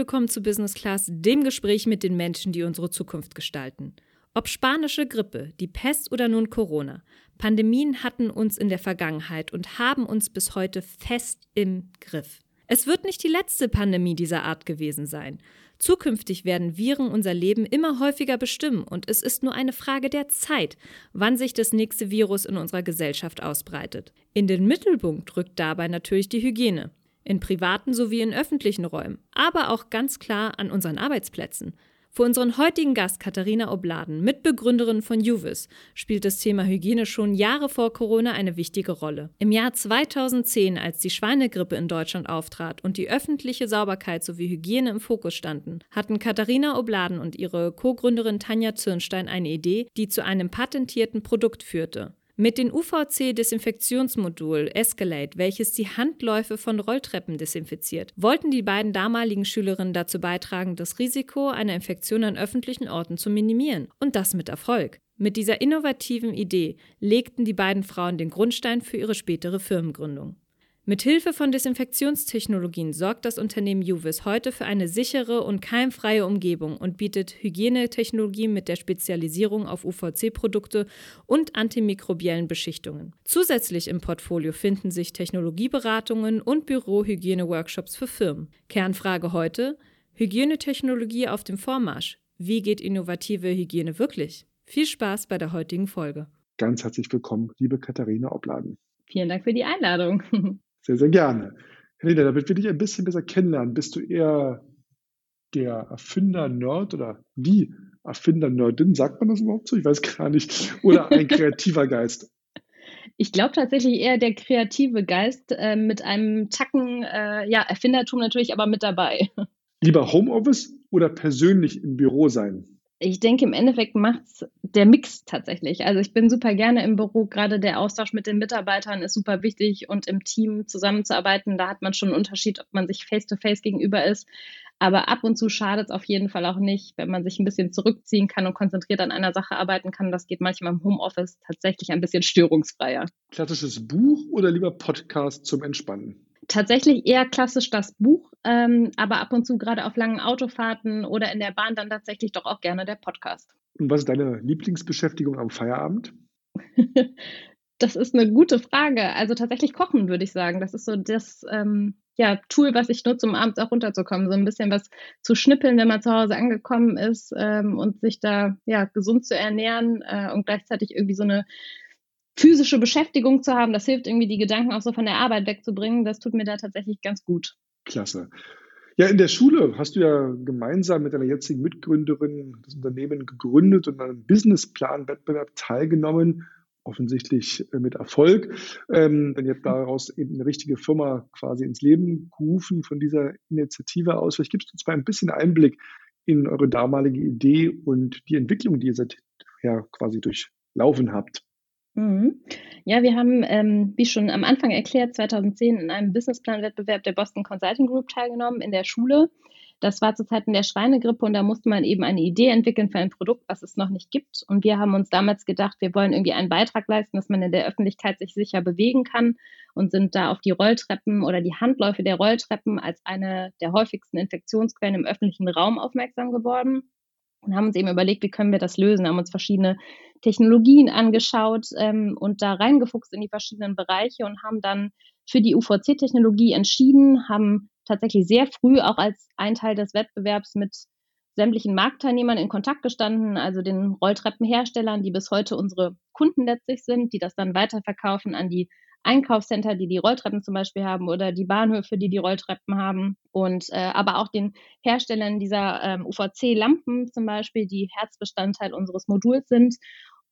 Willkommen zu Business Class, dem Gespräch mit den Menschen, die unsere Zukunft gestalten. Ob spanische Grippe, die Pest oder nun Corona, Pandemien hatten uns in der Vergangenheit und haben uns bis heute fest im Griff. Es wird nicht die letzte Pandemie dieser Art gewesen sein. Zukünftig werden Viren unser Leben immer häufiger bestimmen und es ist nur eine Frage der Zeit, wann sich das nächste Virus in unserer Gesellschaft ausbreitet. In den Mittelpunkt rückt dabei natürlich die Hygiene in privaten sowie in öffentlichen Räumen, aber auch ganz klar an unseren Arbeitsplätzen. Für unseren heutigen Gast Katharina Obladen, Mitbegründerin von Juvis, spielt das Thema Hygiene schon Jahre vor Corona eine wichtige Rolle. Im Jahr 2010, als die Schweinegrippe in Deutschland auftrat und die öffentliche Sauberkeit sowie Hygiene im Fokus standen, hatten Katharina Obladen und ihre Co-Gründerin Tanja Zürnstein eine Idee, die zu einem patentierten Produkt führte. Mit dem UVC-Desinfektionsmodul Escalate, welches die Handläufe von Rolltreppen desinfiziert, wollten die beiden damaligen Schülerinnen dazu beitragen, das Risiko einer Infektion an öffentlichen Orten zu minimieren. Und das mit Erfolg. Mit dieser innovativen Idee legten die beiden Frauen den Grundstein für ihre spätere Firmengründung. Mit Hilfe von Desinfektionstechnologien sorgt das Unternehmen Juvis heute für eine sichere und keimfreie Umgebung und bietet Hygienetechnologien mit der Spezialisierung auf UVC-Produkte und antimikrobiellen Beschichtungen. Zusätzlich im Portfolio finden sich Technologieberatungen und Bürohygiene-Workshops für Firmen. Kernfrage heute: Hygienetechnologie auf dem Vormarsch. Wie geht innovative Hygiene wirklich? Viel Spaß bei der heutigen Folge. Ganz herzlich willkommen, liebe Katharina Obladen. Vielen Dank für die Einladung. Sehr, sehr gerne. Helena, damit wir dich ein bisschen besser kennenlernen, bist du eher der Erfinder-Nerd oder die Erfinder-Nerdin, sagt man das überhaupt so? Ich weiß gar nicht. Oder ein kreativer Geist? Ich glaube tatsächlich eher der kreative Geist äh, mit einem Tacken, äh, ja, Erfindertum natürlich, aber mit dabei. Lieber Homeoffice oder persönlich im Büro sein? Ich denke, im Endeffekt macht es der Mix tatsächlich. Also ich bin super gerne im Büro, gerade der Austausch mit den Mitarbeitern ist super wichtig und im Team zusammenzuarbeiten, da hat man schon einen Unterschied, ob man sich face-to-face -face gegenüber ist. Aber ab und zu schadet es auf jeden Fall auch nicht, wenn man sich ein bisschen zurückziehen kann und konzentriert an einer Sache arbeiten kann. Das geht manchmal im Homeoffice tatsächlich ein bisschen störungsfreier. Klassisches Buch oder lieber Podcast zum Entspannen? Tatsächlich eher klassisch das Buch, ähm, aber ab und zu gerade auf langen Autofahrten oder in der Bahn dann tatsächlich doch auch gerne der Podcast. Und was ist deine Lieblingsbeschäftigung am Feierabend? das ist eine gute Frage. Also tatsächlich kochen, würde ich sagen. Das ist so das ähm, ja, Tool, was ich nutze, um abends auch runterzukommen. So ein bisschen was zu schnippeln, wenn man zu Hause angekommen ist ähm, und sich da ja gesund zu ernähren äh, und gleichzeitig irgendwie so eine physische Beschäftigung zu haben, das hilft irgendwie, die Gedanken auch so von der Arbeit wegzubringen. Das tut mir da tatsächlich ganz gut. Klasse. Ja, in der Schule hast du ja gemeinsam mit deiner jetzigen Mitgründerin das Unternehmen gegründet und an einem Businessplan-Wettbewerb teilgenommen, offensichtlich äh, mit Erfolg. Ähm, denn ihr habt daraus eben eine richtige Firma quasi ins Leben gerufen von dieser Initiative aus. Vielleicht gibst du uns mal ein bisschen Einblick in eure damalige Idee und die Entwicklung, die ihr seither quasi durchlaufen habt. Mhm. Ja, wir haben, ähm, wie schon am Anfang erklärt, 2010 in einem Businessplan-Wettbewerb der Boston Consulting Group teilgenommen in der Schule. Das war zu Zeiten der Schweinegrippe und da musste man eben eine Idee entwickeln für ein Produkt, was es noch nicht gibt. Und wir haben uns damals gedacht, wir wollen irgendwie einen Beitrag leisten, dass man in der Öffentlichkeit sich sicher bewegen kann und sind da auf die Rolltreppen oder die Handläufe der Rolltreppen als eine der häufigsten Infektionsquellen im öffentlichen Raum aufmerksam geworden und haben uns eben überlegt, wie können wir das lösen, haben uns verschiedene Technologien angeschaut ähm, und da reingefuchst in die verschiedenen Bereiche und haben dann für die UVC-Technologie entschieden, haben tatsächlich sehr früh auch als ein Teil des Wettbewerbs mit sämtlichen Marktteilnehmern in Kontakt gestanden, also den Rolltreppenherstellern, die bis heute unsere Kunden letztlich sind, die das dann weiterverkaufen an die Einkaufscenter, die die Rolltreppen zum Beispiel haben oder die Bahnhöfe, die die Rolltreppen haben. Und äh, aber auch den Herstellern dieser ähm, UVC-Lampen zum Beispiel, die Herzbestandteil unseres Moduls sind.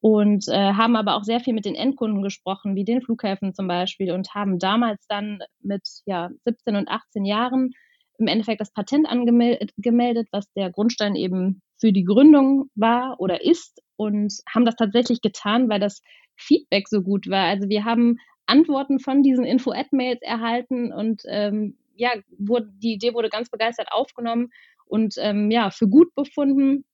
Und äh, haben aber auch sehr viel mit den Endkunden gesprochen, wie den Flughäfen zum Beispiel und haben damals dann mit ja, 17 und 18 Jahren im Endeffekt das Patent angemeldet, was der Grundstein eben für die Gründung war oder ist. Und haben das tatsächlich getan, weil das Feedback so gut war. Also wir haben Antworten von diesen Info-Ad-Mails erhalten und ähm, ja, wurde, die Idee wurde ganz begeistert aufgenommen und ähm, ja, für gut befunden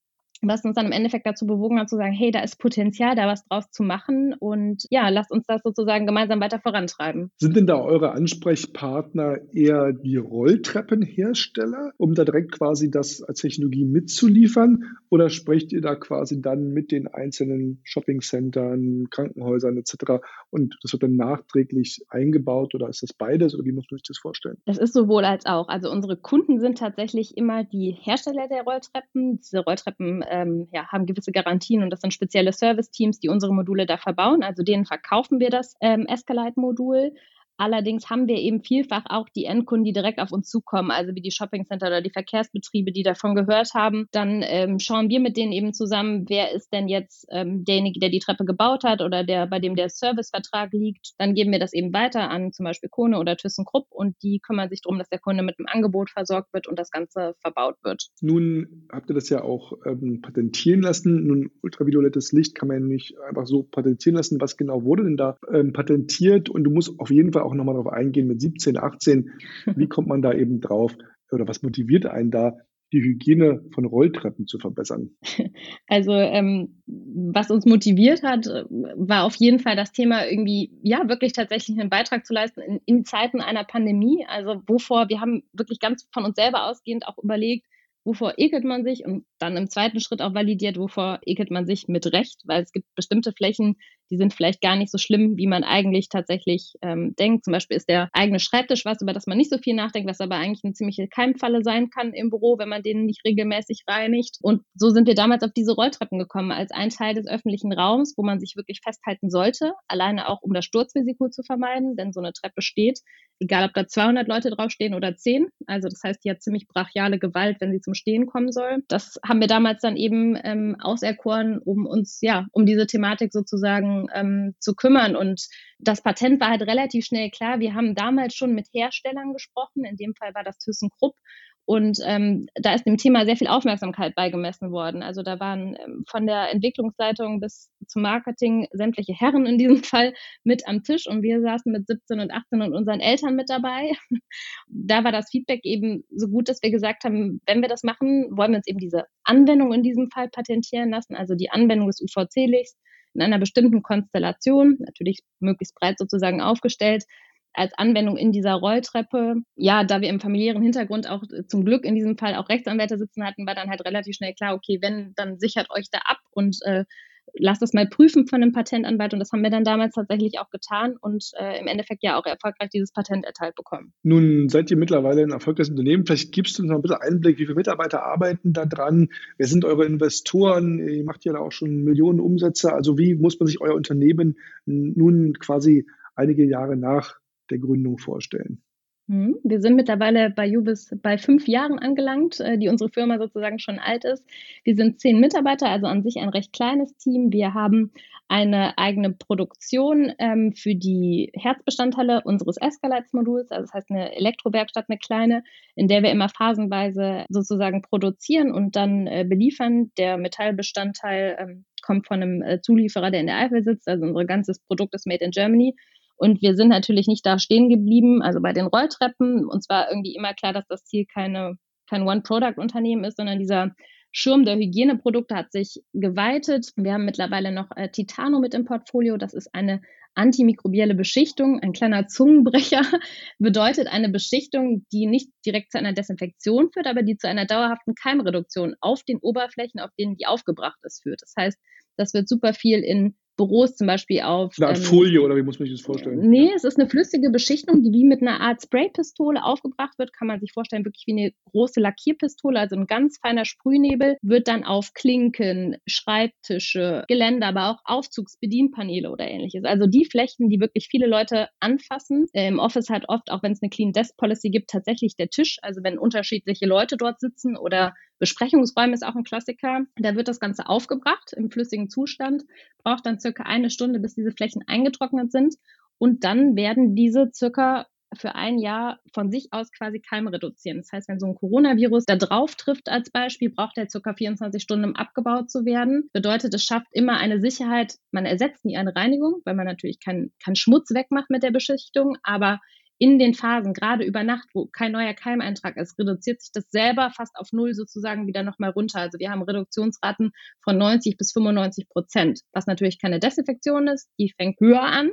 was uns dann im Endeffekt dazu bewogen hat zu sagen, hey, da ist Potenzial, da was draus zu machen und ja, lasst uns das sozusagen gemeinsam weiter vorantreiben. Sind denn da eure Ansprechpartner eher die Rolltreppenhersteller, um da direkt quasi das als Technologie mitzuliefern oder sprecht ihr da quasi dann mit den einzelnen Shoppingcentern, Krankenhäusern etc. und das wird dann nachträglich eingebaut oder ist das beides oder wie muss man sich das vorstellen? Das ist sowohl als auch. Also unsere Kunden sind tatsächlich immer die Hersteller der Rolltreppen. Diese Rolltreppen ähm, ja, haben gewisse Garantien und das sind spezielle Service-Teams, die unsere Module da verbauen. Also denen verkaufen wir das ähm, Escalite-Modul. Allerdings haben wir eben vielfach auch die Endkunden, die direkt auf uns zukommen, also wie die Shoppingcenter oder die Verkehrsbetriebe, die davon gehört haben. Dann ähm, schauen wir mit denen eben zusammen, wer ist denn jetzt ähm, derjenige, der die Treppe gebaut hat oder der, bei dem der Servicevertrag liegt. Dann geben wir das eben weiter an zum Beispiel Kone oder ThyssenKrupp und die kümmern sich darum, dass der Kunde mit einem Angebot versorgt wird und das Ganze verbaut wird. Nun habt ihr das ja auch ähm, patentieren lassen. Nun ultraviolettes Licht kann man ja nicht einfach so patentieren lassen. Was genau wurde denn da ähm, patentiert? Und du musst auf jeden Fall auch nochmal darauf eingehen mit 17, 18. Wie kommt man da eben drauf oder was motiviert einen da, die Hygiene von Rolltreppen zu verbessern? Also ähm, was uns motiviert hat, war auf jeden Fall das Thema irgendwie, ja, wirklich tatsächlich einen Beitrag zu leisten in, in Zeiten einer Pandemie. Also wovor, wir haben wirklich ganz von uns selber ausgehend auch überlegt, wovor ekelt man sich und dann im zweiten Schritt auch validiert, wovor ekelt man sich mit Recht, weil es gibt bestimmte Flächen, die sind vielleicht gar nicht so schlimm, wie man eigentlich tatsächlich ähm, denkt. Zum Beispiel ist der eigene Schreibtisch was, über das man nicht so viel nachdenkt, was aber eigentlich eine ziemliche Keimfalle sein kann im Büro, wenn man den nicht regelmäßig reinigt. Und so sind wir damals auf diese Rolltreppen gekommen, als ein Teil des öffentlichen Raums, wo man sich wirklich festhalten sollte, alleine auch um das Sturzrisiko zu vermeiden, denn so eine Treppe steht, egal ob da 200 Leute draufstehen oder 10. Also das heißt, die hat ziemlich brachiale Gewalt, wenn sie zum Stehen kommen soll. Das haben wir damals dann eben ähm, auserkoren, um uns, ja, um diese Thematik sozusagen ähm, zu kümmern. Und das Patent war halt relativ schnell klar. Wir haben damals schon mit Herstellern gesprochen. In dem Fall war das ThyssenKrupp. Und ähm, da ist dem Thema sehr viel Aufmerksamkeit beigemessen worden. Also da waren ähm, von der Entwicklungsleitung bis zum Marketing sämtliche Herren in diesem Fall mit am Tisch und wir saßen mit 17 und 18 und unseren Eltern mit dabei. da war das Feedback eben so gut, dass wir gesagt haben, wenn wir das machen, wollen wir uns eben diese Anwendung in diesem Fall patentieren lassen, also die Anwendung des UVC-Lichts in einer bestimmten Konstellation, natürlich möglichst breit sozusagen aufgestellt, als Anwendung in dieser Rolltreppe. Ja, da wir im familiären Hintergrund auch äh, zum Glück in diesem Fall auch Rechtsanwälte sitzen hatten, war dann halt relativ schnell klar, okay, wenn, dann sichert euch da ab und äh, lasst das mal prüfen von einem Patentanwalt. Und das haben wir dann damals tatsächlich auch getan und äh, im Endeffekt ja auch erfolgreich dieses Patent erteilt bekommen. Nun seid ihr mittlerweile ein erfolgreiches Unternehmen. Vielleicht gibst du uns noch ein bisschen Einblick, wie viele Mitarbeiter arbeiten da dran? Wer sind eure Investoren? Ihr macht ja da auch schon Millionen Umsätze. Also wie muss man sich euer Unternehmen nun quasi einige Jahre nach der Gründung vorstellen? Hm, wir sind mittlerweile bei Jubis bei fünf Jahren angelangt, äh, die unsere Firma sozusagen schon alt ist. Wir sind zehn Mitarbeiter, also an sich ein recht kleines Team. Wir haben eine eigene Produktion ähm, für die Herzbestandteile unseres Escalites-Moduls, also das heißt eine Elektrowerkstatt, eine kleine, in der wir immer phasenweise sozusagen produzieren und dann äh, beliefern. Der Metallbestandteil ähm, kommt von einem äh, Zulieferer, der in der Eifel sitzt, also unser ganzes Produkt ist made in Germany. Und wir sind natürlich nicht da stehen geblieben, also bei den Rolltreppen. Uns war irgendwie immer klar, dass das Ziel keine, kein One-Product-Unternehmen ist, sondern dieser Schirm der Hygieneprodukte hat sich geweitet. Wir haben mittlerweile noch äh, Titano mit im Portfolio. Das ist eine antimikrobielle Beschichtung. Ein kleiner Zungenbrecher bedeutet eine Beschichtung, die nicht direkt zu einer Desinfektion führt, aber die zu einer dauerhaften Keimreduktion auf den Oberflächen, auf denen die aufgebracht ist, führt. Das heißt, das wird super viel in Büros zum Beispiel auf. Eine Art ähm, Folie oder wie muss man sich das vorstellen? Nee, es ist eine flüssige Beschichtung, die wie mit einer Art Spraypistole aufgebracht wird. Kann man sich vorstellen, wirklich wie eine große Lackierpistole, also ein ganz feiner Sprühnebel, wird dann auf Klinken, Schreibtische, Geländer, aber auch Aufzugsbedienpaneele oder ähnliches. Also die Flächen, die wirklich viele Leute anfassen. Im Office halt oft, auch wenn es eine Clean Desk Policy gibt, tatsächlich der Tisch. Also wenn unterschiedliche Leute dort sitzen oder Besprechungsräume ist auch ein Klassiker. Da wird das Ganze aufgebracht im flüssigen Zustand, braucht dann circa eine Stunde, bis diese Flächen eingetrocknet sind. Und dann werden diese circa für ein Jahr von sich aus quasi Keim reduzieren. Das heißt, wenn so ein Coronavirus da drauf trifft als Beispiel, braucht er circa 24 Stunden, um abgebaut zu werden. Bedeutet, es schafft immer eine Sicherheit. Man ersetzt nie eine Reinigung, weil man natürlich keinen kein Schmutz wegmacht mit der Beschichtung, aber in den Phasen, gerade über Nacht, wo kein neuer Keimeintrag ist, reduziert sich das selber fast auf null sozusagen wieder nochmal runter. Also wir haben Reduktionsraten von 90 bis 95 Prozent, was natürlich keine Desinfektion ist, die fängt höher an,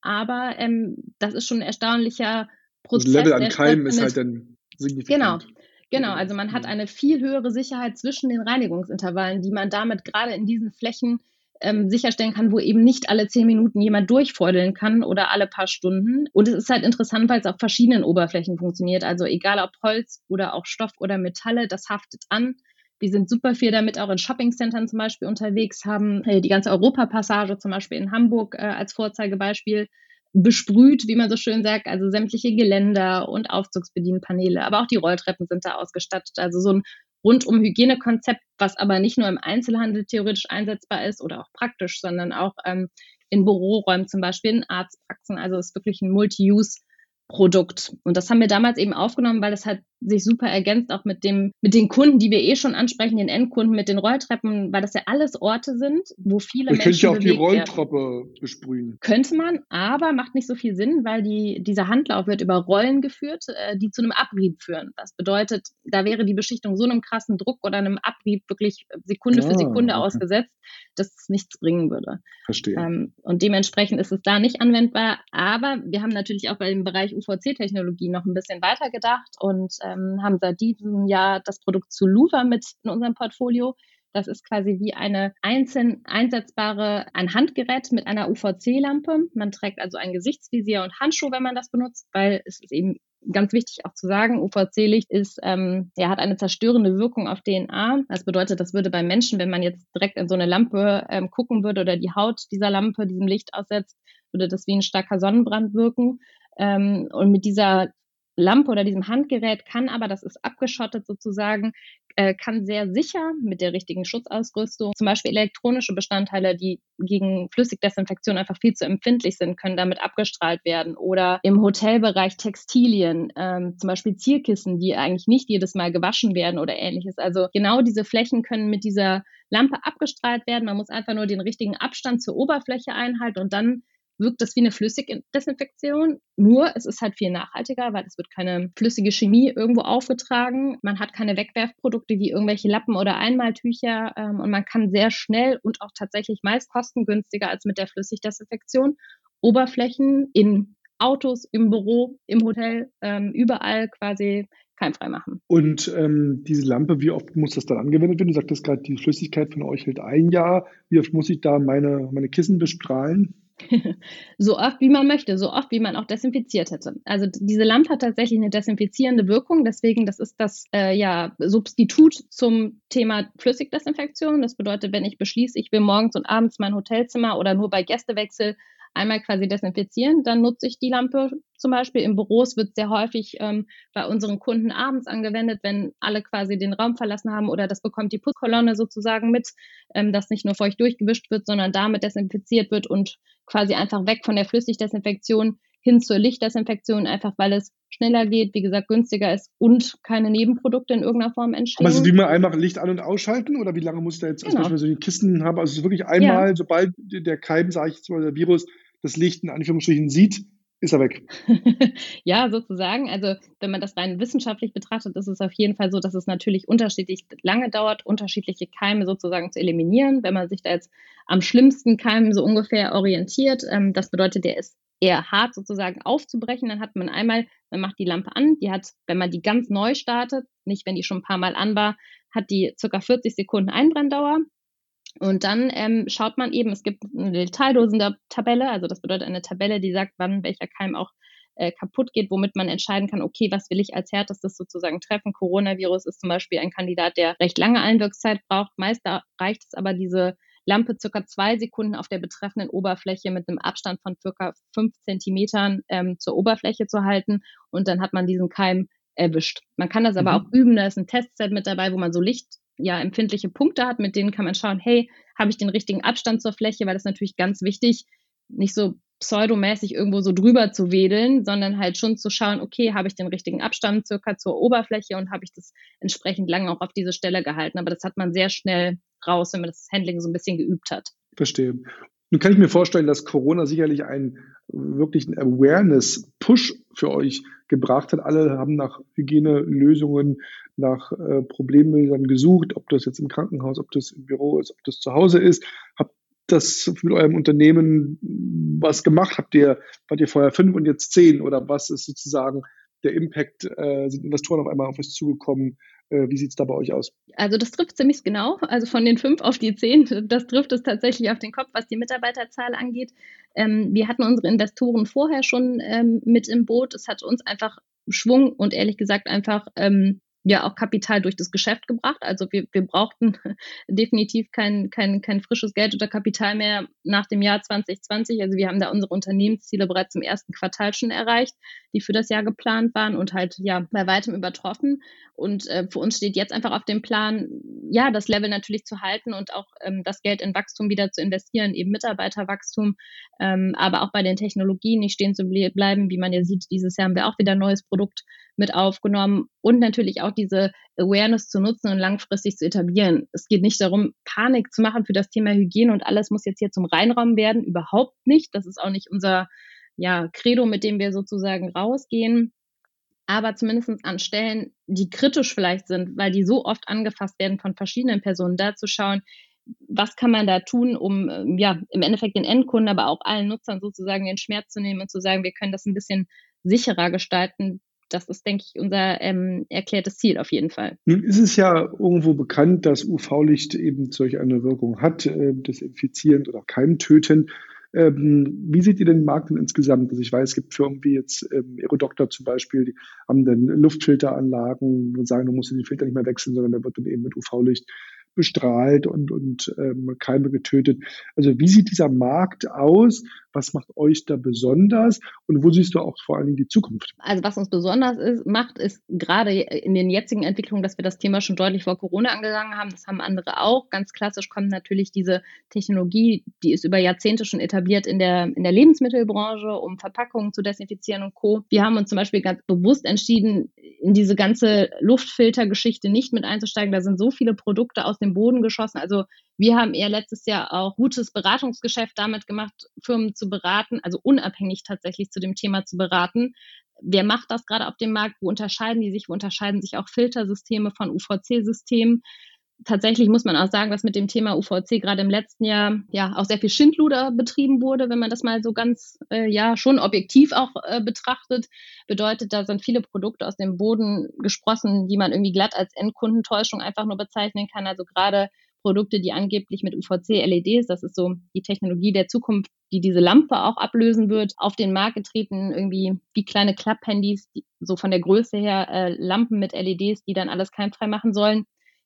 aber ähm, das ist schon ein erstaunlicher Prozess. Das Level an Keim ist halt dann signifikant. Genau. Genau, also man hat eine viel höhere Sicherheit zwischen den Reinigungsintervallen, die man damit gerade in diesen Flächen ähm, sicherstellen kann, wo eben nicht alle zehn Minuten jemand durchfeudeln kann oder alle paar Stunden. Und es ist halt interessant, weil es auf verschiedenen Oberflächen funktioniert. Also egal ob Holz oder auch Stoff oder Metalle, das haftet an. Wir sind super viel damit auch in Shoppingcentern zum Beispiel unterwegs, haben äh, die ganze Europapassage zum Beispiel in Hamburg äh, als Vorzeigebeispiel besprüht, wie man so schön sagt, also sämtliche Geländer und Aufzugsbedienpaneele, aber auch die Rolltreppen sind da ausgestattet. Also so ein rundum Hygienekonzept, was aber nicht nur im Einzelhandel theoretisch einsetzbar ist oder auch praktisch, sondern auch ähm, in Büroräumen, zum Beispiel in Arztpraxen. Also es ist wirklich ein Multi-Use Produkt. Und das haben wir damals eben aufgenommen, weil es halt sich super ergänzt, auch mit dem, mit den Kunden, die wir eh schon ansprechen, den Endkunden mit den Rolltreppen, weil das ja alles Orte sind, wo viele Ihr Menschen. könnt ja auch die Rolltreppe werden. besprühen. Könnte man, aber macht nicht so viel Sinn, weil die, dieser Handlauf wird über Rollen geführt, äh, die zu einem Abrieb führen. Das bedeutet, da wäre die Beschichtung so einem krassen Druck oder einem Abrieb wirklich Sekunde ah, für Sekunde okay. ausgesetzt, dass es nichts bringen würde. Verstehe. Ähm, und dementsprechend ist es da nicht anwendbar. Aber wir haben natürlich auch bei dem Bereich UVC-Technologie noch ein bisschen weiter gedacht und ähm, haben seit diesem Jahr das Produkt Zuluva mit in unserem Portfolio. Das ist quasi wie eine einzeln einsetzbare, ein Handgerät mit einer UVC-Lampe. Man trägt also ein Gesichtsvisier und Handschuh, wenn man das benutzt, weil es ist eben ganz wichtig auch zu sagen, UVC-Licht ist, ähm, ja, hat eine zerstörende Wirkung auf DNA. Das bedeutet, das würde beim Menschen, wenn man jetzt direkt in so eine Lampe ähm, gucken würde oder die Haut dieser Lampe diesem Licht aussetzt, würde das wie ein starker Sonnenbrand wirken. Ähm, und mit dieser Lampe oder diesem Handgerät kann aber, das ist abgeschottet sozusagen, äh, kann sehr sicher mit der richtigen Schutzausrüstung, zum Beispiel elektronische Bestandteile, die gegen Flüssigdesinfektion einfach viel zu empfindlich sind, können damit abgestrahlt werden. Oder im Hotelbereich Textilien, ähm, zum Beispiel Zierkissen, die eigentlich nicht jedes Mal gewaschen werden oder ähnliches. Also genau diese Flächen können mit dieser Lampe abgestrahlt werden. Man muss einfach nur den richtigen Abstand zur Oberfläche einhalten und dann wirkt das wie eine Flüssigdesinfektion. Nur es ist halt viel nachhaltiger, weil es wird keine flüssige Chemie irgendwo aufgetragen. Man hat keine Wegwerfprodukte wie irgendwelche Lappen oder Einmaltücher ähm, und man kann sehr schnell und auch tatsächlich meist kostengünstiger als mit der Flüssigdesinfektion Oberflächen in Autos, im Büro, im Hotel, ähm, überall quasi keimfrei machen. Und ähm, diese Lampe, wie oft muss das dann angewendet werden? Du sagtest gerade, die Flüssigkeit von euch hält ein Jahr. Wie oft muss ich da meine, meine Kissen bestrahlen? so oft wie man möchte, so oft wie man auch desinfiziert hätte. Also diese Lampe hat tatsächlich eine desinfizierende Wirkung, deswegen das ist das äh, ja Substitut zum Thema Flüssigdesinfektion. Das bedeutet, wenn ich beschließe, ich will morgens und abends mein Hotelzimmer oder nur bei Gästewechsel einmal quasi desinfizieren. Dann nutze ich die Lampe zum Beispiel. Im Büros wird sehr häufig ähm, bei unseren Kunden abends angewendet, wenn alle quasi den Raum verlassen haben oder das bekommt die Putzkolonne sozusagen mit, ähm, dass nicht nur feucht durchgewischt wird, sondern damit desinfiziert wird und quasi einfach weg von der Flüssigdesinfektion hin zur Lichtdesinfektion, einfach weil es schneller geht, wie gesagt, günstiger ist und keine Nebenprodukte in irgendeiner Form entstehen. Also wie man einfach Licht an- und ausschalten oder wie lange muss da jetzt, genau. als Beispiel so die Kisten haben, also es ist wirklich einmal, ja. sobald der Keim, sage ich jetzt mal, der Virus das Licht in Anführungsstrichen sieht, ist er weg. ja, sozusagen. Also wenn man das rein wissenschaftlich betrachtet, ist es auf jeden Fall so, dass es natürlich unterschiedlich lange dauert, unterschiedliche Keime sozusagen zu eliminieren. Wenn man sich da jetzt am schlimmsten Keim so ungefähr orientiert, ähm, das bedeutet, der ist eher hart sozusagen aufzubrechen. Dann hat man einmal, man macht die Lampe an, die hat, wenn man die ganz neu startet, nicht wenn die schon ein paar Mal an war, hat die circa 40 Sekunden Einbrenndauer. Und dann ähm, schaut man eben, es gibt eine Detaildosen-Tabelle, also das bedeutet eine Tabelle, die sagt, wann welcher Keim auch äh, kaputt geht, womit man entscheiden kann, okay, was will ich als härtestes sozusagen treffen. Coronavirus ist zum Beispiel ein Kandidat, der recht lange Einwirkzeit braucht. Meist reicht es aber, diese Lampe circa zwei Sekunden auf der betreffenden Oberfläche mit einem Abstand von circa fünf Zentimetern ähm, zur Oberfläche zu halten und dann hat man diesen Keim erwischt. Man kann das aber mhm. auch üben, da ist ein Testset mit dabei, wo man so Licht ja, empfindliche Punkte hat, mit denen kann man schauen, hey, habe ich den richtigen Abstand zur Fläche, weil das ist natürlich ganz wichtig, nicht so pseudomäßig irgendwo so drüber zu wedeln, sondern halt schon zu schauen, okay, habe ich den richtigen Abstand circa zur Oberfläche und habe ich das entsprechend lange auch auf diese Stelle gehalten. Aber das hat man sehr schnell raus, wenn man das Handling so ein bisschen geübt hat. Verstehe. Nun kann ich mir vorstellen, dass Corona sicherlich einen wirklichen Awareness-Push für euch gebracht hat. Alle haben nach Hygienelösungen, nach äh, Problembildern gesucht, ob das jetzt im Krankenhaus, ob das im Büro ist, ob das zu Hause ist. Habt das mit eurem Unternehmen was gemacht? Habt ihr, wart ihr vorher fünf und jetzt zehn oder was ist sozusagen der Impact? Äh, sind Investoren auf einmal auf euch zugekommen? Äh, wie sieht es da bei euch aus? Also das trifft ziemlich genau. Also von den fünf auf die zehn, das trifft es tatsächlich auf den Kopf, was die Mitarbeiterzahl angeht. Ähm, wir hatten unsere Investoren vorher schon ähm, mit im Boot. Es hat uns einfach Schwung und ehrlich gesagt einfach ähm, ja auch Kapital durch das Geschäft gebracht. Also wir, wir brauchten definitiv kein, kein, kein frisches Geld oder Kapital mehr nach dem Jahr 2020. Also wir haben da unsere Unternehmensziele bereits im ersten Quartal schon erreicht, die für das Jahr geplant waren und halt ja bei weitem übertroffen. Und äh, für uns steht jetzt einfach auf dem Plan, ja, das Level natürlich zu halten und auch ähm, das Geld in Wachstum wieder zu investieren, eben Mitarbeiterwachstum, ähm, aber auch bei den Technologien nicht stehen zu bleiben. Wie man ja sieht, dieses Jahr haben wir auch wieder ein neues Produkt mit aufgenommen und natürlich auch diese Awareness zu nutzen und langfristig zu etablieren. Es geht nicht darum, Panik zu machen für das Thema Hygiene und alles muss jetzt hier zum Reinraum werden. Überhaupt nicht. Das ist auch nicht unser ja, Credo, mit dem wir sozusagen rausgehen. Aber zumindest an Stellen, die kritisch vielleicht sind, weil die so oft angefasst werden von verschiedenen Personen, da zu schauen, was kann man da tun, um ähm, ja im Endeffekt den Endkunden, aber auch allen Nutzern sozusagen den Schmerz zu nehmen und zu sagen, wir können das ein bisschen sicherer gestalten, das ist, denke ich, unser ähm, erklärtes Ziel auf jeden Fall. Nun ist es ja irgendwo bekannt, dass UV-Licht eben solch eine Wirkung hat, äh, desinfizierend oder keimtötend. Ähm, wie seht ihr den Markt denn insgesamt? Also ich weiß, es gibt Firmen wie jetzt ähm, Aerodoctor zum Beispiel, die haben dann Luftfilteranlagen und sagen, du musst den Filter nicht mehr wechseln, sondern der wird dann eben mit UV-Licht bestrahlt und, und ähm, Keime getötet. Also wie sieht dieser Markt aus? Was macht euch da besonders? Und wo siehst du auch vor allen Dingen die Zukunft? Also was uns besonders ist, macht, ist gerade in den jetzigen Entwicklungen, dass wir das Thema schon deutlich vor Corona angegangen haben. Das haben andere auch. Ganz klassisch kommt natürlich diese Technologie, die ist über Jahrzehnte schon etabliert in der, in der Lebensmittelbranche, um Verpackungen zu desinfizieren und Co. Wir haben uns zum Beispiel ganz bewusst entschieden, in diese ganze Luftfiltergeschichte nicht mit einzusteigen. Da sind so viele Produkte aus dem Boden geschossen. Also wir haben eher letztes Jahr auch gutes Beratungsgeschäft damit gemacht, Firmen zu beraten, also unabhängig tatsächlich zu dem Thema zu beraten. Wer macht das gerade auf dem Markt? Wo unterscheiden die sich? Wo unterscheiden sich auch Filtersysteme von UVC-Systemen? Tatsächlich muss man auch sagen, dass mit dem Thema UVC gerade im letzten Jahr ja auch sehr viel Schindluder betrieben wurde, wenn man das mal so ganz äh, ja schon objektiv auch äh, betrachtet. Bedeutet, da sind viele Produkte aus dem Boden gesprossen, die man irgendwie glatt als Endkundentäuschung einfach nur bezeichnen kann. Also gerade Produkte, die angeblich mit UVC-LEDs, das ist so die Technologie der Zukunft, die diese Lampe auch ablösen wird, auf den Markt getreten, irgendwie wie kleine Klapphandys, so von der Größe her äh, Lampen mit LEDs, die dann alles keimfrei machen sollen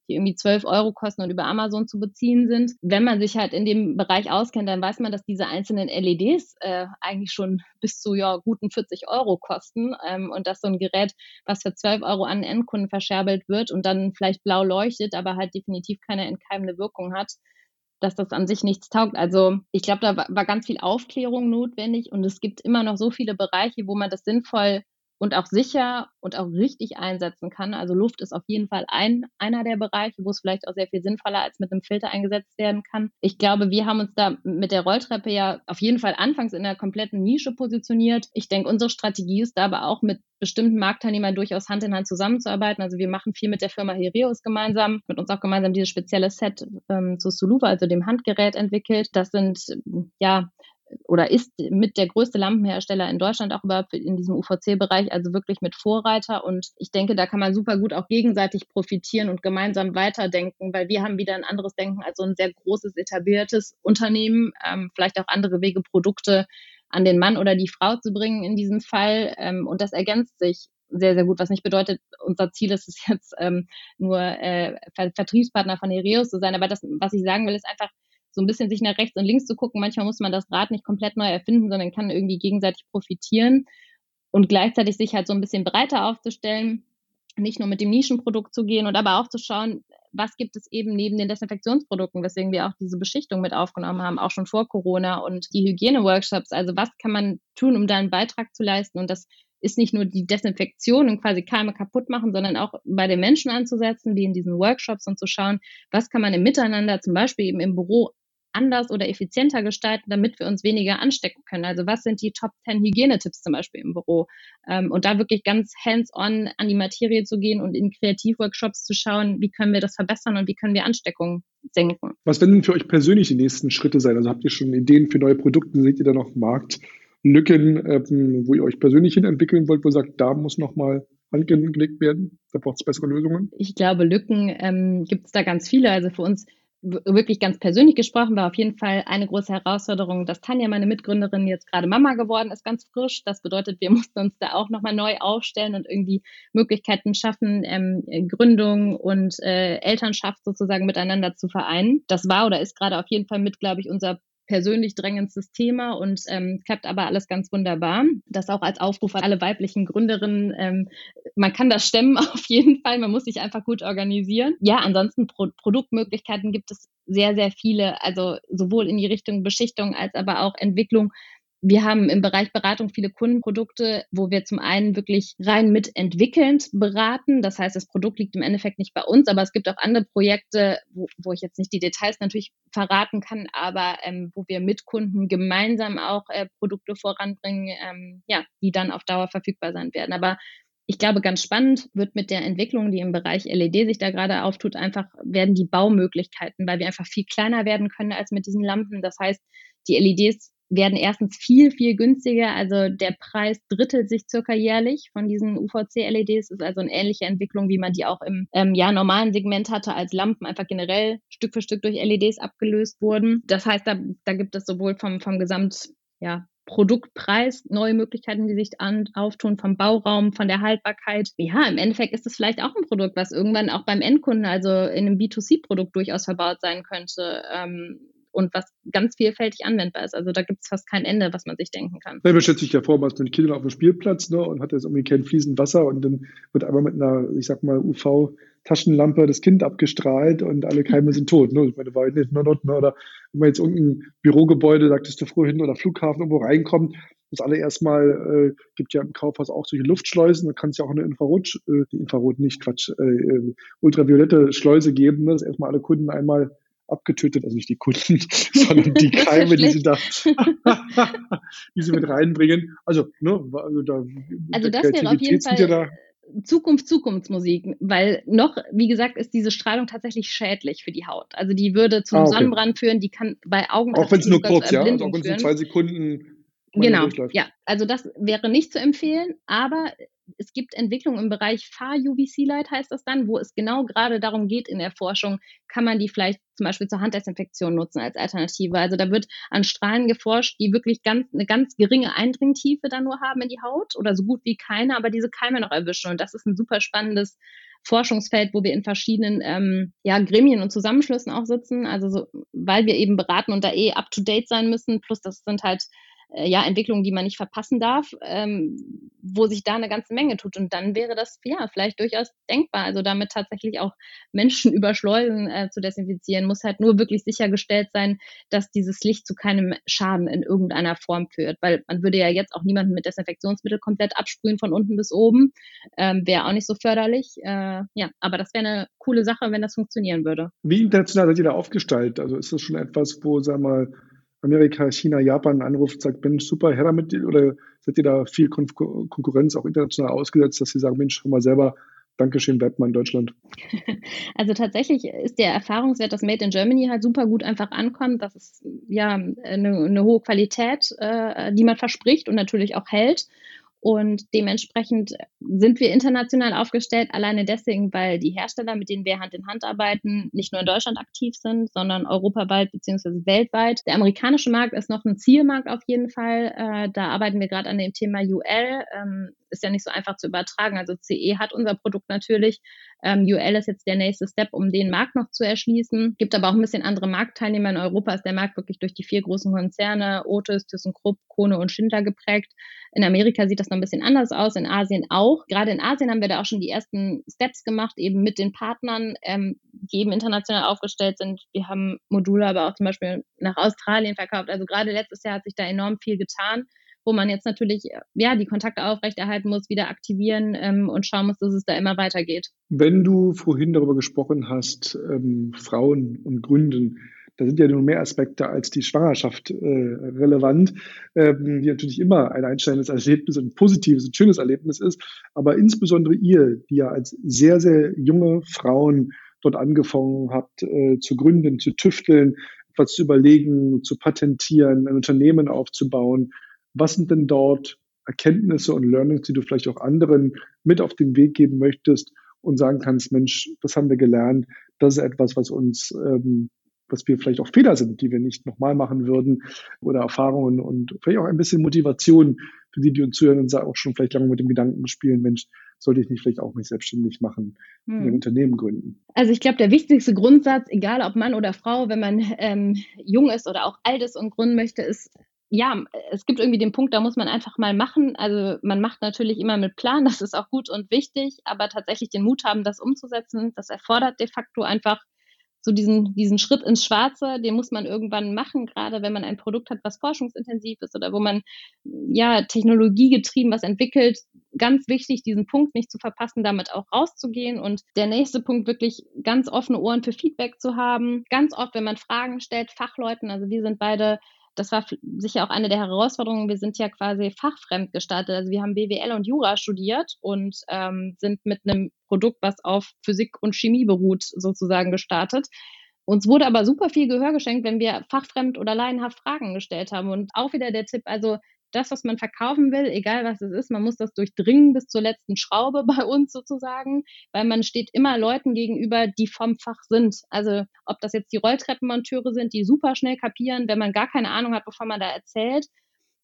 die irgendwie 12 Euro kosten und über Amazon zu beziehen sind. Wenn man sich halt in dem Bereich auskennt, dann weiß man, dass diese einzelnen LEDs äh, eigentlich schon bis zu ja, guten 40 Euro kosten ähm, und dass so ein Gerät, was für 12 Euro an Endkunden verscherbelt wird und dann vielleicht blau leuchtet, aber halt definitiv keine entkeimende Wirkung hat, dass das an sich nichts taugt. Also ich glaube, da war ganz viel Aufklärung notwendig und es gibt immer noch so viele Bereiche, wo man das sinnvoll und auch sicher und auch richtig einsetzen kann. Also Luft ist auf jeden Fall ein, einer der Bereiche, wo es vielleicht auch sehr viel sinnvoller als mit einem Filter eingesetzt werden kann. Ich glaube, wir haben uns da mit der Rolltreppe ja auf jeden Fall anfangs in einer kompletten Nische positioniert. Ich denke, unsere Strategie ist da aber auch mit bestimmten Marktteilnehmern durchaus Hand in Hand zusammenzuarbeiten. Also wir machen viel mit der Firma Hereus gemeinsam, mit uns auch gemeinsam dieses spezielle Set ähm, zu Suluva, also dem Handgerät entwickelt. Das sind ja oder ist mit der größte Lampenhersteller in Deutschland auch überhaupt in diesem UVC-Bereich, also wirklich mit Vorreiter. Und ich denke, da kann man super gut auch gegenseitig profitieren und gemeinsam weiterdenken, weil wir haben wieder ein anderes Denken als so ein sehr großes, etabliertes Unternehmen, ähm, vielleicht auch andere Wege, Produkte an den Mann oder die Frau zu bringen in diesem Fall. Ähm, und das ergänzt sich sehr, sehr gut, was nicht bedeutet, unser Ziel ist es jetzt ähm, nur äh, Vertriebspartner von Hereus zu sein. Aber das, was ich sagen will, ist einfach, so ein bisschen sich nach rechts und links zu gucken. Manchmal muss man das Rad nicht komplett neu erfinden, sondern kann irgendwie gegenseitig profitieren und gleichzeitig sich halt so ein bisschen breiter aufzustellen, nicht nur mit dem Nischenprodukt zu gehen und aber auch zu schauen, was gibt es eben neben den Desinfektionsprodukten, weswegen wir auch diese Beschichtung mit aufgenommen haben, auch schon vor Corona und die Hygieneworkshops. Also was kann man tun, um da einen Beitrag zu leisten? Und das ist nicht nur die Desinfektion und quasi Keime kaputt machen, sondern auch bei den Menschen anzusetzen, wie in diesen Workshops und zu schauen, was kann man im Miteinander, zum Beispiel eben im Büro anders oder effizienter gestalten, damit wir uns weniger anstecken können. Also was sind die Top 10 Hygienetipps zum Beispiel im Büro? Ähm, und da wirklich ganz hands-on an die Materie zu gehen und in Kreativworkshops zu schauen, wie können wir das verbessern und wie können wir Ansteckungen senken. Was werden denn für euch persönlich die nächsten Schritte sein? Also habt ihr schon Ideen für neue Produkte? Seht ihr da noch Marktlücken, ähm, wo ihr euch persönlich hin entwickeln wollt, wo ihr sagt, da muss noch mal angelegt werden? Da braucht es bessere Lösungen? Ich glaube, Lücken ähm, gibt es da ganz viele. Also für uns wirklich ganz persönlich gesprochen war auf jeden Fall eine große Herausforderung, dass Tanja, meine Mitgründerin, jetzt gerade Mama geworden ist, ganz frisch. Das bedeutet, wir mussten uns da auch nochmal neu aufstellen und irgendwie Möglichkeiten schaffen, ähm, Gründung und äh, Elternschaft sozusagen miteinander zu vereinen. Das war oder ist gerade auf jeden Fall mit, glaube ich, unser persönlich drängendstes Thema und ähm, klappt aber alles ganz wunderbar. Das auch als Aufruf an alle weiblichen Gründerinnen. Ähm, man kann das stemmen auf jeden Fall. Man muss sich einfach gut organisieren. Ja, ansonsten Pro Produktmöglichkeiten gibt es sehr, sehr viele. Also sowohl in die Richtung Beschichtung als aber auch Entwicklung wir haben im Bereich Beratung viele Kundenprodukte, wo wir zum einen wirklich rein mitentwickelnd beraten. Das heißt, das Produkt liegt im Endeffekt nicht bei uns, aber es gibt auch andere Projekte, wo, wo ich jetzt nicht die Details natürlich verraten kann, aber ähm, wo wir mit Kunden gemeinsam auch äh, Produkte voranbringen, ähm, ja, die dann auf Dauer verfügbar sein werden. Aber ich glaube, ganz spannend wird mit der Entwicklung, die im Bereich LED sich da gerade auftut, einfach werden die Baumöglichkeiten, weil wir einfach viel kleiner werden können als mit diesen Lampen. Das heißt, die LEDs werden erstens viel, viel günstiger. Also der Preis drittelt sich circa jährlich von diesen UVC-LEDs. Ist also eine ähnliche Entwicklung, wie man die auch im ähm, ja, normalen Segment hatte, als Lampen einfach generell Stück für Stück durch LEDs abgelöst wurden. Das heißt, da, da gibt es sowohl vom, vom Gesamt, ja, Produktpreis, neue Möglichkeiten, die sich an, auftun, vom Bauraum, von der Haltbarkeit. Ja, im Endeffekt ist es vielleicht auch ein Produkt, was irgendwann auch beim Endkunden, also in einem B2C-Produkt durchaus verbaut sein könnte. Ähm, und was ganz vielfältig anwendbar ist. Also da gibt es fast kein Ende, was man sich denken kann. Man stellt sich ja vor, man ist mit Kindern auf dem Spielplatz ne, und hat jetzt irgendwie kein fließend Wasser und dann wird einmal mit einer, ich sag mal, UV-Taschenlampe das Kind abgestrahlt und alle Keime sind tot. Ne? Ich meine, war nicht nur not, ne? oder wenn man jetzt irgendein Bürogebäude, sagtest du vorhin, oder Flughafen irgendwo reinkommt, das allererst mal äh, gibt ja im Kaufhaus auch solche Luftschleusen, da kann es ja auch eine Infrarot, äh, Infrarot nicht, Quatsch, äh, äh ultraviolette Schleuse geben, ne, dass erstmal alle Kunden einmal abgetötet, also nicht die Kunden, sondern die Keime, die sie da, die sie mit reinbringen. Also, ne, also da, also das wäre auf jeden Fall ja Zukunft, Zukunftsmusik, weil noch, wie gesagt, ist diese Strahlung tatsächlich schädlich für die Haut. Also die würde zum ah, okay. Sonnenbrand führen, die kann bei Augen auch wenn es nur kurz, ja, also auch wenn es nur zwei Sekunden Genau, ja. Also das wäre nicht zu empfehlen, aber es gibt Entwicklungen im Bereich Fahr-UVC-Light, heißt das dann, wo es genau gerade darum geht in der Forschung, kann man die vielleicht zum Beispiel zur Handdesinfektion nutzen als Alternative. Also da wird an Strahlen geforscht, die wirklich ganz, eine ganz geringe Eindringtiefe dann nur haben in die Haut oder so gut wie keine, aber diese Keime noch erwischen. Und das ist ein super spannendes Forschungsfeld, wo wir in verschiedenen ähm, ja, Gremien und Zusammenschlüssen auch sitzen, also so, weil wir eben beraten und da eh up-to-date sein müssen. Plus das sind halt äh, ja, Entwicklungen, die man nicht verpassen darf, ähm, wo sich da eine ganze Menge tut. Und dann wäre das ja vielleicht durchaus denkbar. Also damit tatsächlich auch Menschen über Schleusen äh, zu desinfizieren, muss halt nur wirklich sichergestellt sein, dass dieses Licht zu keinem Schaden in irgendeiner Form führt. Weil man würde ja jetzt auch niemanden mit Desinfektionsmittel komplett absprühen von unten bis oben. Ähm, wäre auch nicht so förderlich. Äh, ja, aber das wäre eine coole Sache, wenn das funktionieren würde. Wie international seid ihr da aufgestellt? Also ist das schon etwas, wo, sagen wir mal, Amerika, China, Japan anruft, sagt, Mensch, super, her damit, oder seid ihr da viel Kon Konkurrenz auch international ausgesetzt, dass sie sagen, Mensch, hör mal selber, Dankeschön, bleibt mal in Deutschland. Also tatsächlich ist der Erfahrungswert, dass Made in Germany halt super gut einfach ankommt. Das ist ja eine, eine hohe Qualität, äh, die man verspricht und natürlich auch hält. Und dementsprechend sind wir international aufgestellt, alleine deswegen, weil die Hersteller, mit denen wir Hand in Hand arbeiten, nicht nur in Deutschland aktiv sind, sondern europaweit bzw. weltweit. Der amerikanische Markt ist noch ein Zielmarkt auf jeden Fall. Äh, da arbeiten wir gerade an dem Thema UL. Ähm, ist ja nicht so einfach zu übertragen. Also CE hat unser Produkt natürlich. Ähm, UL ist jetzt der nächste Step, um den Markt noch zu erschließen. Gibt aber auch ein bisschen andere Marktteilnehmer. In Europa ist der Markt wirklich durch die vier großen Konzerne, Otis, ThyssenKrupp, Kone und Schindler geprägt. In Amerika sieht das noch ein bisschen anders aus, in Asien auch. Gerade in Asien haben wir da auch schon die ersten Steps gemacht, eben mit den Partnern, ähm, die eben international aufgestellt sind. Wir haben Module aber auch zum Beispiel nach Australien verkauft. Also gerade letztes Jahr hat sich da enorm viel getan wo man jetzt natürlich ja die Kontakte aufrechterhalten muss, wieder aktivieren ähm, und schauen muss, dass es da immer weitergeht. Wenn du vorhin darüber gesprochen hast, ähm, Frauen und Gründen, da sind ja nun mehr Aspekte als die Schwangerschaft äh, relevant, ähm, die natürlich immer ein einschneidendes Erlebnis, ein positives, ein schönes Erlebnis ist. Aber insbesondere ihr, die ja als sehr, sehr junge Frauen dort angefangen habt äh, zu gründen, zu tüfteln, etwas zu überlegen, zu patentieren, ein Unternehmen aufzubauen. Was sind denn dort Erkenntnisse und Learnings, die du vielleicht auch anderen mit auf den Weg geben möchtest und sagen kannst, Mensch, das haben wir gelernt, das ist etwas, was uns ähm, was wir vielleicht auch Fehler sind, die wir nicht nochmal machen würden oder Erfahrungen und vielleicht auch ein bisschen Motivation für die, die uns zuhören und auch schon vielleicht lange mit dem Gedanken spielen, Mensch, sollte ich nicht vielleicht auch mich selbstständig machen hm. ein Unternehmen gründen? Also ich glaube, der wichtigste Grundsatz, egal ob Mann oder Frau, wenn man ähm, jung ist oder auch alt ist und gründen möchte, ist, ja, es gibt irgendwie den Punkt, da muss man einfach mal machen. Also man macht natürlich immer mit Plan, das ist auch gut und wichtig, aber tatsächlich den Mut haben, das umzusetzen, das erfordert de facto einfach so diesen, diesen Schritt ins Schwarze, den muss man irgendwann machen, gerade wenn man ein Produkt hat, was forschungsintensiv ist oder wo man ja technologiegetrieben was entwickelt. Ganz wichtig, diesen Punkt nicht zu verpassen, damit auch rauszugehen. Und der nächste Punkt, wirklich ganz offene Ohren für Feedback zu haben. Ganz oft, wenn man Fragen stellt, Fachleuten, also wir sind beide das war sicher auch eine der Herausforderungen. Wir sind ja quasi fachfremd gestartet. Also wir haben BWL und Jura studiert und ähm, sind mit einem Produkt, was auf Physik und Chemie beruht, sozusagen gestartet. Uns wurde aber super viel Gehör geschenkt, wenn wir fachfremd oder laienhaft Fragen gestellt haben. Und auch wieder der Tipp, also das, was man verkaufen will, egal was es ist, man muss das durchdringen bis zur letzten Schraube bei uns sozusagen, weil man steht immer Leuten gegenüber, die vom Fach sind. Also ob das jetzt die Rolltreppenmonteure sind, die super schnell kapieren, wenn man gar keine Ahnung hat, bevor man da erzählt,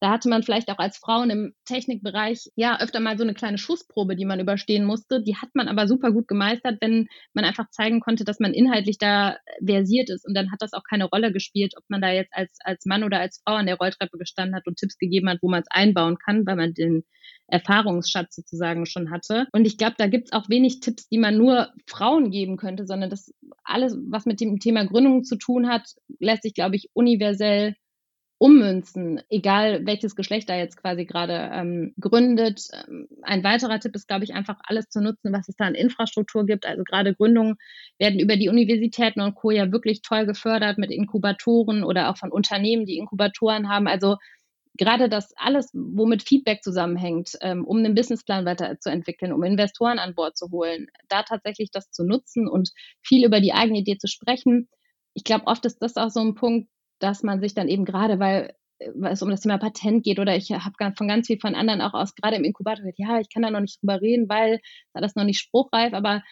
da hatte man vielleicht auch als Frauen im Technikbereich ja öfter mal so eine kleine Schussprobe, die man überstehen musste. Die hat man aber super gut gemeistert, wenn man einfach zeigen konnte, dass man inhaltlich da versiert ist. Und dann hat das auch keine Rolle gespielt, ob man da jetzt als, als Mann oder als Frau an der Rolltreppe gestanden hat und Tipps gegeben hat, wo man es einbauen kann, weil man den Erfahrungsschatz sozusagen schon hatte. Und ich glaube, da gibt es auch wenig Tipps, die man nur Frauen geben könnte, sondern das alles, was mit dem Thema Gründung zu tun hat, lässt sich, glaube ich, universell ummünzen, egal welches Geschlecht da jetzt quasi gerade ähm, gründet. Ähm, ein weiterer Tipp ist, glaube ich, einfach alles zu nutzen, was es da an Infrastruktur gibt. Also gerade Gründungen werden über die Universitäten und Co. ja wirklich toll gefördert mit Inkubatoren oder auch von Unternehmen, die Inkubatoren haben. Also gerade das alles, womit Feedback zusammenhängt, ähm, um einen Businessplan weiterzuentwickeln, um Investoren an Bord zu holen, da tatsächlich das zu nutzen und viel über die eigene Idee zu sprechen. Ich glaube, oft ist das auch so ein Punkt, dass man sich dann eben gerade, weil, weil es um das Thema Patent geht oder ich habe von ganz viel von anderen auch aus, gerade im Inkubator, gehört, ja, ich kann da noch nicht drüber reden, weil das ist noch nicht spruchreif, aber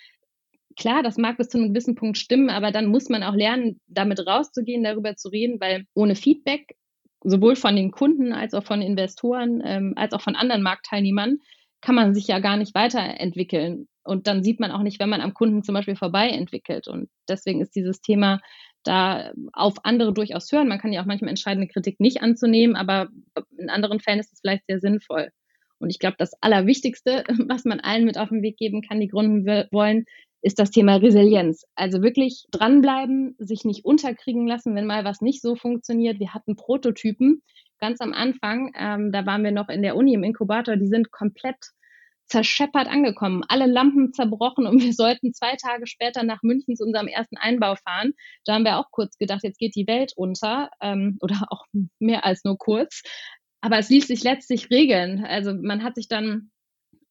klar, das mag bis zu einem gewissen Punkt stimmen, aber dann muss man auch lernen, damit rauszugehen, darüber zu reden, weil ohne Feedback, sowohl von den Kunden als auch von Investoren, ähm, als auch von anderen Marktteilnehmern, kann man sich ja gar nicht weiterentwickeln. Und dann sieht man auch nicht, wenn man am Kunden zum Beispiel vorbei entwickelt. Und deswegen ist dieses Thema da auf andere durchaus hören. Man kann ja auch manchmal entscheiden, eine Kritik nicht anzunehmen, aber in anderen Fällen ist es vielleicht sehr sinnvoll. Und ich glaube, das Allerwichtigste, was man allen mit auf den Weg geben kann, die gründen wollen, ist das Thema Resilienz. Also wirklich dranbleiben, sich nicht unterkriegen lassen, wenn mal was nicht so funktioniert. Wir hatten Prototypen ganz am Anfang, ähm, da waren wir noch in der Uni im Inkubator, die sind komplett zerscheppert angekommen, alle Lampen zerbrochen und wir sollten zwei Tage später nach München zu unserem ersten Einbau fahren. Da haben wir auch kurz gedacht, jetzt geht die Welt unter ähm, oder auch mehr als nur kurz. Aber es ließ sich letztlich regeln. Also man hat sich dann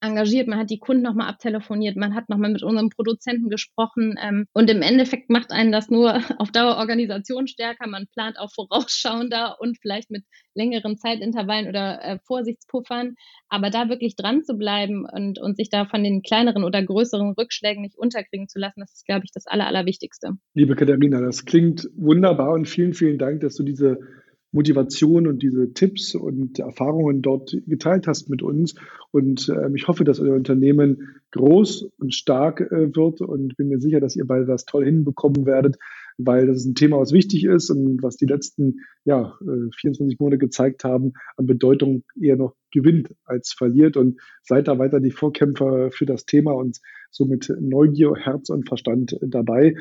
engagiert, man hat die Kunden nochmal abtelefoniert, man hat nochmal mit unserem Produzenten gesprochen ähm, und im Endeffekt macht einen das nur auf Dauer Organisation stärker, man plant auch vorausschauender und vielleicht mit längeren Zeitintervallen oder äh, Vorsichtspuffern, aber da wirklich dran zu bleiben und, und sich da von den kleineren oder größeren Rückschlägen nicht unterkriegen zu lassen, das ist, glaube ich, das Aller, Allerwichtigste. Liebe Katharina, das klingt wunderbar und vielen, vielen Dank, dass du diese Motivation und diese Tipps und Erfahrungen dort geteilt hast mit uns. Und ähm, ich hoffe, dass euer Unternehmen groß und stark äh, wird und bin mir sicher, dass ihr beide das toll hinbekommen werdet, weil das ist ein Thema, was wichtig ist und was die letzten ja, 24 äh, Monate gezeigt haben, an Bedeutung eher noch gewinnt als verliert. Und seid da weiter die Vorkämpfer für das Thema und so mit Neugier, Herz und Verstand dabei.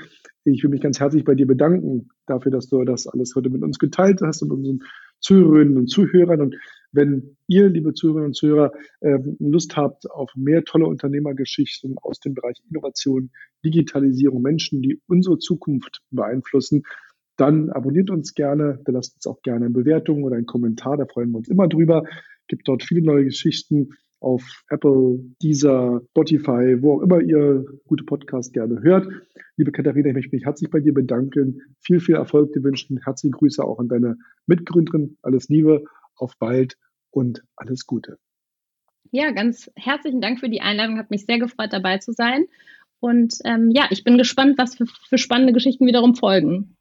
Ich will mich ganz herzlich bei dir bedanken dafür, dass du das alles heute mit uns geteilt hast und unseren Zuhörerinnen und Zuhörern. Und wenn ihr, liebe Zuhörerinnen und Zuhörer, ähm, Lust habt auf mehr tolle Unternehmergeschichten aus dem Bereich Innovation, Digitalisierung, Menschen, die unsere Zukunft beeinflussen, dann abonniert uns gerne, dann lasst uns auch gerne eine Bewertung oder einen Kommentar, da freuen wir uns immer drüber. Gibt dort viele neue Geschichten auf Apple, Deezer, Spotify, wo auch immer ihr gute Podcasts gerne hört. Liebe Katharina, ich möchte mich herzlich bei dir bedanken. Viel, viel Erfolg dir wünschen. Herzliche Grüße auch an deine Mitgründerin. Alles Liebe, auf bald und alles Gute. Ja, ganz herzlichen Dank für die Einladung. Hat mich sehr gefreut, dabei zu sein. Und ähm, ja, ich bin gespannt, was für, für spannende Geschichten wiederum folgen.